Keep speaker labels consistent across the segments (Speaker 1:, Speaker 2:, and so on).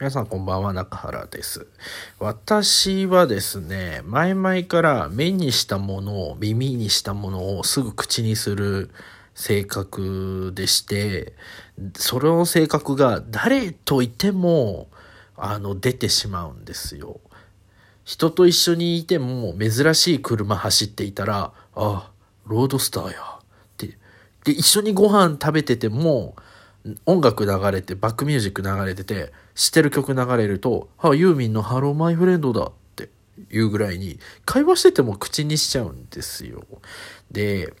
Speaker 1: 皆さんこんばんは、中原です。私はですね、前々から目にしたものを、耳にしたものをすぐ口にする性格でして、それの性格が誰といても、あの、出てしまうんですよ。人と一緒にいても珍しい車走っていたら、あ、ロードスターや。って。で、一緒にご飯食べてても、音楽流れて、バックミュージック流れてて、知ってる曲流れると、あ、ユーミンのハローマイフレンドだっていうぐらいに、会話してても口にしちゃうんですよ。で、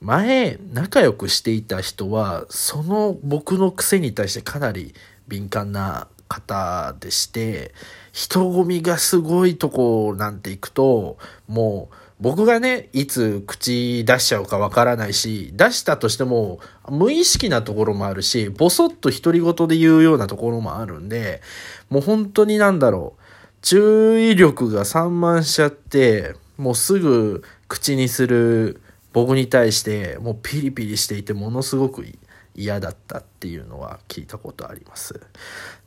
Speaker 1: 前、仲良くしていた人は、その僕の癖に対してかなり敏感な方でして、人混みがすごいとこなんて行くと、もう、僕がね、いつ口出しちゃうかわからないし、出したとしても、無意識なところもあるし、ぼそっと独り言で言うようなところもあるんで、もう本当になんだろう、注意力が散漫しちゃって、もうすぐ口にする僕に対して、もうピリピリしていて、ものすごく嫌だったっていうのは聞いたことあります。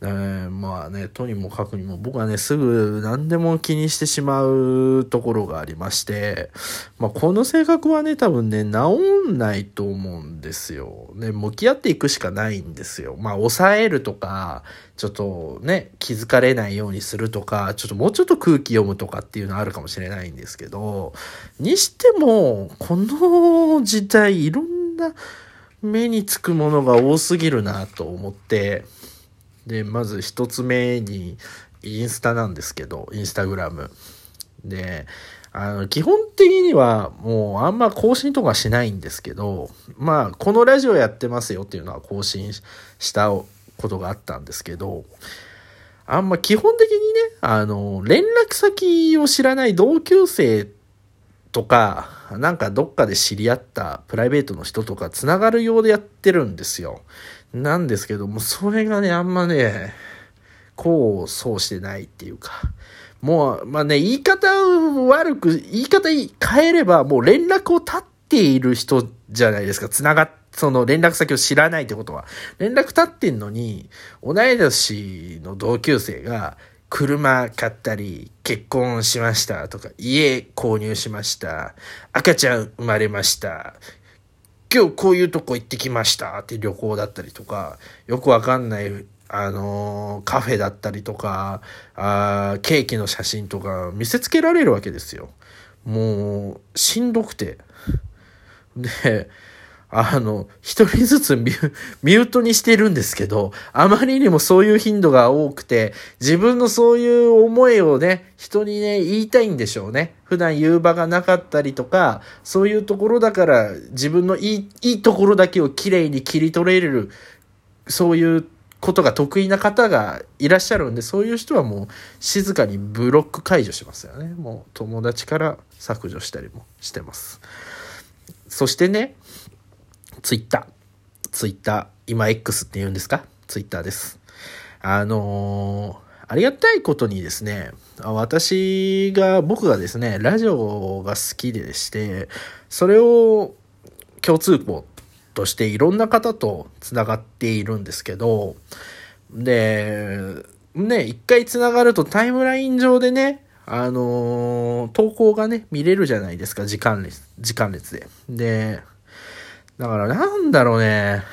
Speaker 1: えーまあね、とにもかくにも僕はね、すぐ何でも気にしてしまうところがありまして、まあこの性格はね、多分ね、治んないと思うんですよ。ね、向き合っていくしかないんですよ。まあ抑えるとか、ちょっとね、気づかれないようにするとか、ちょっともうちょっと空気読むとかっていうのはあるかもしれないんですけど、にしても、この時代いろんな目につくものが多すぎるなと思って、で、まず一つ目に、インスタなんですけど、インスタグラム。で、あの、基本的にはもうあんま更新とかしないんですけど、まあ、このラジオやってますよっていうのは更新したことがあったんですけど、あんま基本的にね、あの、連絡先を知らない同級生とか、なんかどっかで知り合ったプライベートの人とかつながるようでやってるんですよ。なんですけども、それがね、あんまね、こう、そうしてないっていうか、もう、まあね、言い方悪く、言い方変えれば、もう連絡を絶っている人じゃないですか。つながっ、その連絡先を知らないってことは。連絡立ってんのに、同い年の同級生が、車買ったり、結婚しましたとか、家購入しました、赤ちゃん生まれました、今日こういうとこ行ってきましたって旅行だったりとか、よくわかんない、あのーカフェだったりとか、あケーキの写真とか見せつけられるわけですよ。もう、しんどくて。で、あの、一人ずつミュートにしてるんですけど、あまりにもそういう頻度が多くて、自分のそういう思いをね、人にね、言いたいんでしょうね。普段言う場がなかったりとか、そういうところだから、自分のいい、いいところだけをきれいに切り取れる、そういうことが得意な方がいらっしゃるんで、そういう人はもう静かにブロック解除しますよね。もう友達から削除したりもしてます。そしてね、ツイッター。ツイッター。今 X って言うんですか？ツイッターです。あのーありがたいことにですね、私が、僕がですね、ラジオが好きでして、それを共通項としていろんな方とつながっているんですけど、で、ね、一回つながるとタイムライン上でね、あのー投稿がね、見れるじゃないですか、時間列、時間列で。で、だからなんだろうね。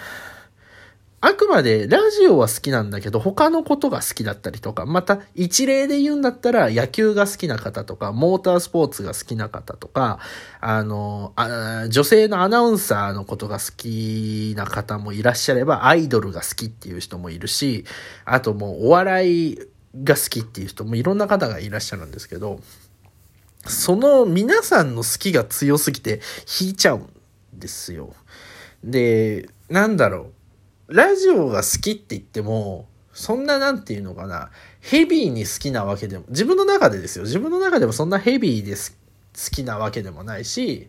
Speaker 1: あくまでラジオは好きなんだけど、他のことが好きだったりとか、また一例で言うんだったら野球が好きな方とか、モータースポーツが好きな方とか、あの、あ女性のアナウンサーのことが好きな方もいらっしゃれば、アイドルが好きっていう人もいるし、あともうお笑いが好きっていう人もいろんな方がいらっしゃるんですけど、その皆さんの好きが強すぎて引いちゃうんですよ。で、なんだろう。ラジオが好きって言っても、そんななんていうのかな、ヘビーに好きなわけでも、自分の中でですよ。自分の中でもそんなヘビーです好きなわけでもないし、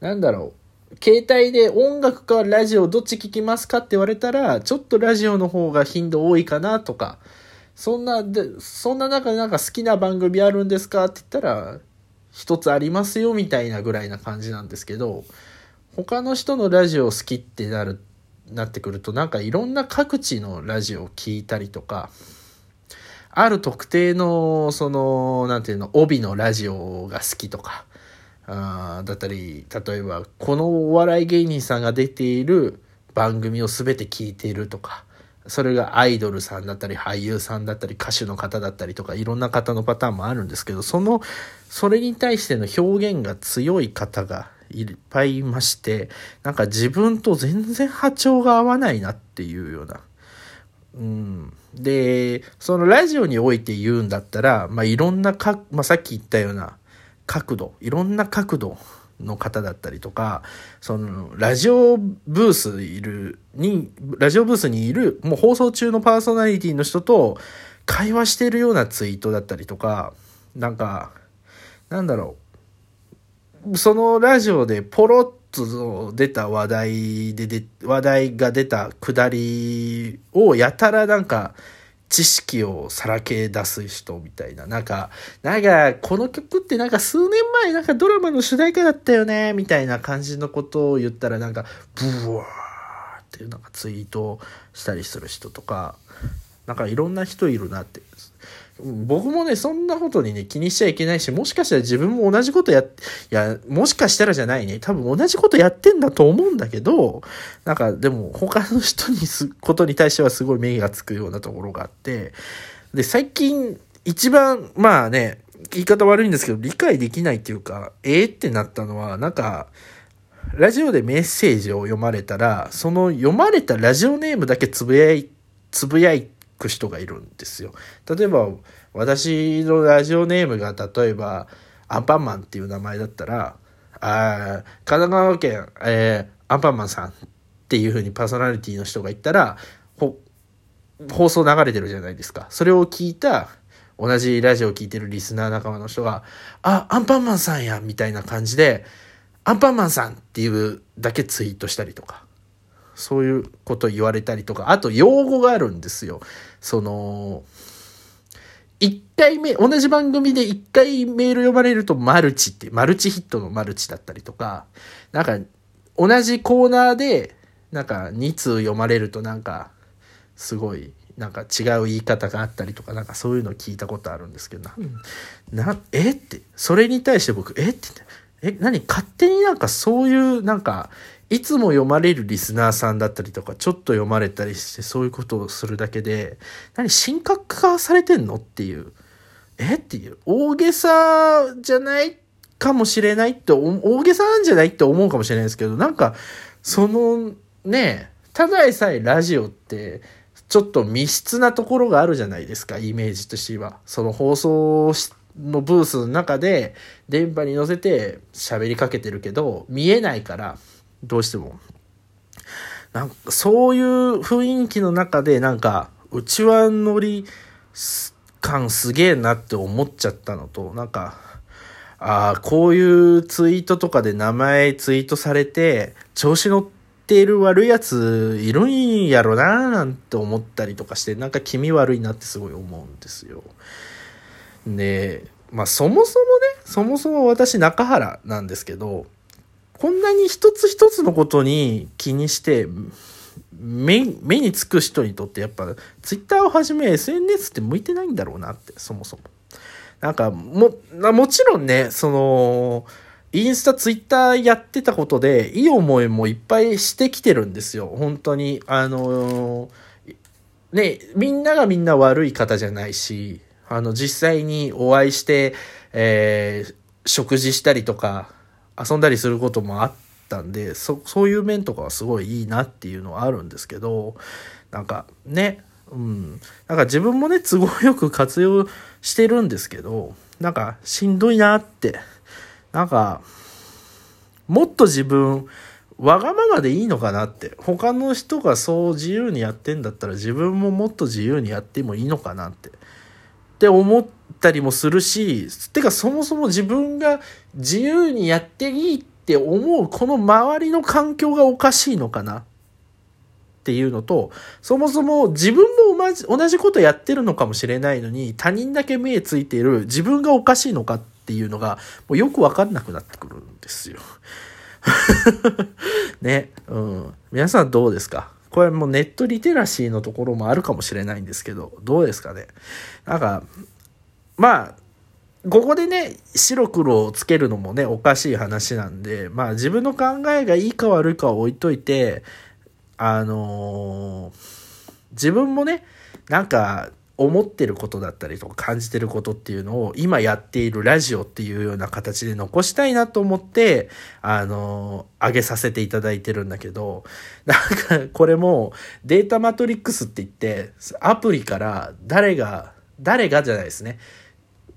Speaker 1: なんだろう。携帯で音楽かラジオどっち聞きますかって言われたら、ちょっとラジオの方が頻度多いかなとか、そんな、で、そんな中でなんか好きな番組あるんですかって言ったら、一つありますよみたいなぐらいな感じなんですけど、他の人のラジオ好きってなる、なってくると、なんかいろんな各地のラジオを聞いたりとか、ある特定の、その、なんていうの、帯のラジオが好きとか、あだったり、例えば、このお笑い芸人さんが出ている番組を全て聞いているとか、それがアイドルさんだったり、俳優さんだったり、歌手の方だったりとか、いろんな方のパターンもあるんですけど、その、それに対しての表現が強い方がいっぱいいまして、なんか自分と全然波長が合わないなっていうような。うん。で、そのラジオにおいて言うんだったら、まあ、いろんなか、まあ、さっき言ったような角度、いろんな角度の方だったりとか、その、ラジオブースいる、に、ラジオブースにいる、もう放送中のパーソナリティの人と会話してるようなツイートだったりとか、なんか、なんだろう。そのラジオでポロッと出た話題でで、話題が出たくだりをやたらなんか、知識をさらけ出す人みたいな。なんか、なんか、この曲ってなんか数年前なんかドラマの主題歌だったよね、みたいな感じのことを言ったらなんか、ブワーっていうなんかツイートしたりする人とか、なんかいろんな人いるなって。僕もね、そんなことにね、気にしちゃいけないし、もしかしたら自分も同じことや、いや、もしかしたらじゃないね。多分同じことやってんだと思うんだけど、なんかでも他の人にす、ことに対してはすごい目がつくようなところがあって、で、最近一番、まあね、言い方悪いんですけど、理解できないっていうか、ええー、ってなったのは、なんか、ラジオでメッセージを読まれたら、その読まれたラジオネームだけつぶやい、つぶやいく人がいるんですよ。例えば、私のラジオネームが例えば、アンパンマンっていう名前だったら、あ神奈川県、えー、アンパンマンさんっていう風にパーソナリティの人が言ったら、放送流れてるじゃないですか。それを聞いた、同じラジオを聞いてるリスナー仲間の人が、あ、アンパンマンさんやみたいな感じで、アンパンマンさんっていうだけツイートしたりとか。そういうこと言われたりとか、あと用語があるんですよ。その、一回目、同じ番組で一回メール読まれるとマルチって、マルチヒットのマルチだったりとか、なんか、同じコーナーで、なんか2通読まれるとなんか、すごい、なんか違う言い方があったりとか、なんかそういうの聞いたことあるんですけど、な、な、え？って、それに対して僕、え？ってえ、何？勝手になんかそういうなんかいつも読まれるリスナーさんだったりとか、ちょっと読まれたりして、そういうことをするだけで、何、神格化されてんのっていう。えっていう。大げさじゃないかもしれないって、大げさなんじゃないって思うかもしれないですけど、なんか、その、ね、ただでさえラジオって、ちょっと密室なところがあるじゃないですか、イメージとしては。その放送のブースの中で、電波に乗せて喋りかけてるけど、見えないから、どうしても。なんか、そういう雰囲気の中で、なんか、うちわ乗り感すげえなって思っちゃったのと、なんか、ああ、こういうツイートとかで名前ツイートされて、調子乗っている悪いやついるんやろなーなんて思ったりとかして、なんか気味悪いなってすごい思うんですよ。で、まあそもそもね、そもそも私中原なんですけど、こんなに一つ一つのことに気にして、目目につく人にとってやっぱツイッターをはじめ SNS って向いてないんだろうなってそもそも。なんかも、もちろんね、その、インスタ、ツイッターやってたことで、いい思いもいっぱいしてきてるんですよ。本当に。あのね、みんながみんな悪い方じゃないし、あの、実際にお会いして、えー、食事したりとか、遊んだりすることもあったんでそそういう面とかはすごいいいなっていうのはあるんですけどなんかねうん。なんか自分もね都合よく活用してるんですけどなんかしんどいなって。なんかもっと自分わがままでいいのかなって。他の人がそう自由にやってんだったら自分ももっと自由にやってもいいのかなって。って思ったりもするし、てかそもそも自分が自由にやっていいって思うこの周りの環境がおかしいのかな？っていうのと、そもそも自分も同じことやってるのかもしれないのに、他人だけ目ついている自分がおかしいのか？っていうのが、もうよくわかんなくなってくるんですよ。ね、うん。皆さんどうですか？これもうネットリテラシーのところもあるかもしれないんですけど、どうですかね。なんか、まあ、ここでね、白黒をつけるのもね、おかしい話なんで、まあ自分の考えがいいか悪いかは置いといて、あのー、自分もね、なんか、思ってることだったりとか感じてることっていうのを今やっているラジオっていうような形で残したいなと思って、あの、上げさせていただいてるんだけど、なんかこれもデータマトリックスって言って、アプリから誰が、誰がじゃないですね。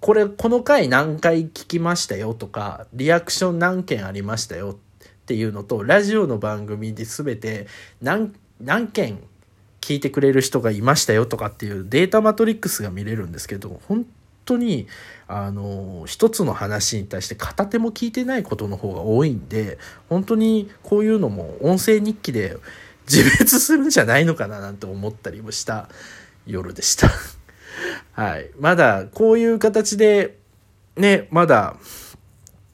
Speaker 1: これ、この回何回聞きましたよとか、リアクション何件ありましたよっていうのと、ラジオの番組で全て何、何件聞いてくれる人がいましたよとかっていうデータマトリックスが見れるんですけど、本当に、あの、一つの話に対して片手も聞いてないことの方が多いんで、本当にこういうのも音声日記で自滅するんじゃないのかななんて思ったりもした夜でしたはい。まだこういう形で、ね、まだ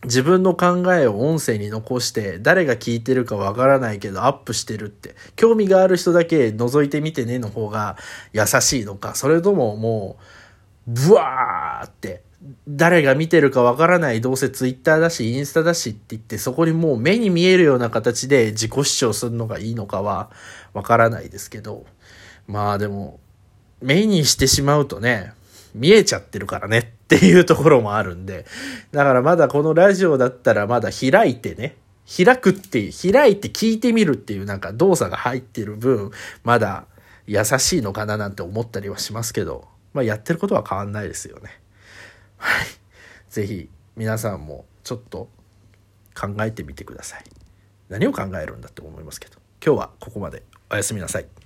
Speaker 1: 自分の考えを音声に残して誰が聞いてるかわからないけどアップしてるって。興味がある人だけ覗いてみてねの方が優しいのか。それとももうブワーって誰が見てるかわからないどうせツイッターだしインスタだしって言ってそこにもう目に見えるような形で自己主張するのがいいのかはわからないですけど。まあでも目にしてしまうとね見えちゃってるからねっていうところもあるんで、だからまだこのラジオだったらまだ開いてね、開くっていう、開いて聞いてみるっていうなんか動作が入ってる分、まだ優しいのかななんて思ったりはしますけど、まあやってることは変わんないですよね。はい。ぜひ皆さんもちょっと考えてみてください。何を考えるんだって思いますけど、今日はここまで。おやすみなさい。